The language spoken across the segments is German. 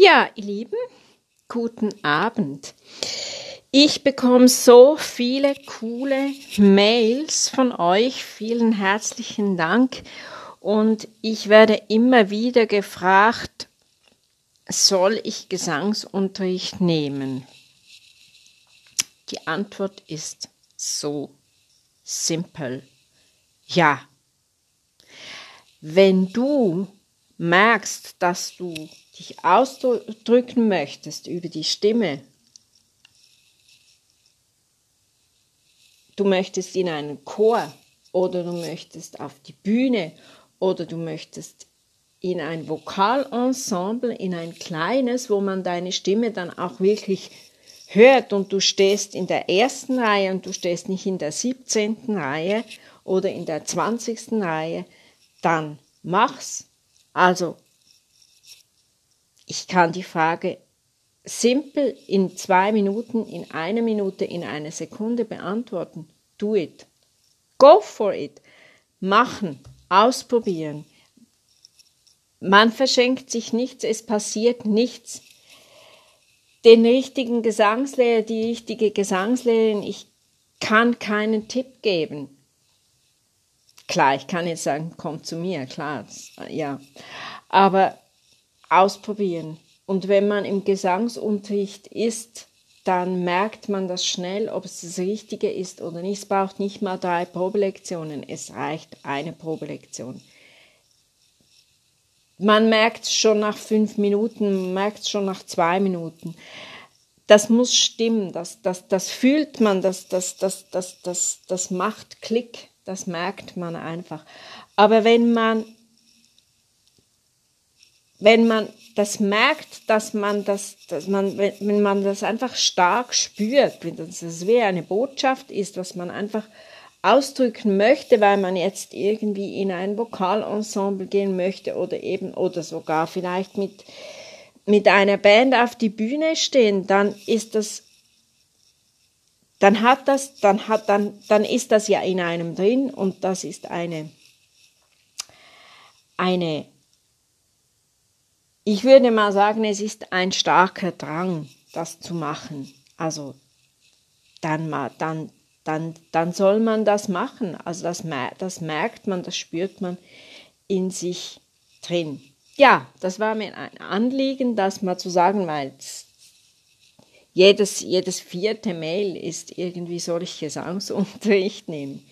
Ja, ihr Lieben, guten Abend. Ich bekomme so viele coole Mails von euch. Vielen herzlichen Dank. Und ich werde immer wieder gefragt, soll ich Gesangsunterricht nehmen? Die Antwort ist so simpel. Ja. Wenn du merkst, dass du dich ausdrücken möchtest über die Stimme, du möchtest in einen Chor oder du möchtest auf die Bühne oder du möchtest in ein Vokalensemble, in ein kleines, wo man deine Stimme dann auch wirklich hört und du stehst in der ersten Reihe und du stehst nicht in der 17. Reihe oder in der 20. Reihe, dann mach's. Also ich kann die Frage simpel in zwei Minuten, in einer Minute, in einer Sekunde beantworten. Do it. Go for it. Machen, ausprobieren. Man verschenkt sich nichts, es passiert nichts. Den richtigen Gesangslehrer, die richtige Gesangslehrerin, ich kann keinen Tipp geben. Klar, ich kann jetzt sagen, komm zu mir, klar, ja. Aber ausprobieren. Und wenn man im Gesangsunterricht ist, dann merkt man das schnell, ob es das Richtige ist oder nicht. Es braucht nicht mal drei Probelektionen, es reicht eine Probelektion. Man merkt es schon nach fünf Minuten, man merkt es schon nach zwei Minuten. Das muss stimmen, das, das, das fühlt man, das, das, das, das, das, das macht Klick, das merkt man einfach. Aber wenn man wenn man das merkt, dass man das, dass man, wenn man das einfach stark spürt, wenn das wie eine Botschaft ist, was man einfach ausdrücken möchte, weil man jetzt irgendwie in ein Vokalensemble gehen möchte oder eben, oder sogar vielleicht mit, mit einer Band auf die Bühne stehen, dann ist das, dann hat das, dann hat, dann, dann ist das ja in einem drin und das ist eine, eine ich würde mal sagen, es ist ein starker Drang, das zu machen. Also dann, dann, dann, dann soll man das machen. Also das, das merkt man, das spürt man in sich drin. Ja, das war mir ein Anliegen, das mal zu sagen, weil jedes, jedes vierte Mail ist irgendwie, soll ich Gesangsunterricht nehmen?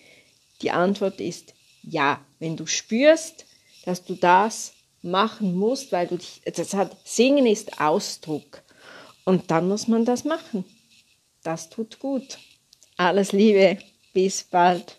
Die Antwort ist ja. Wenn du spürst, dass du das machen musst, weil du dich, das hat, Singen ist Ausdruck. Und dann muss man das machen. Das tut gut. Alles Liebe, bis bald.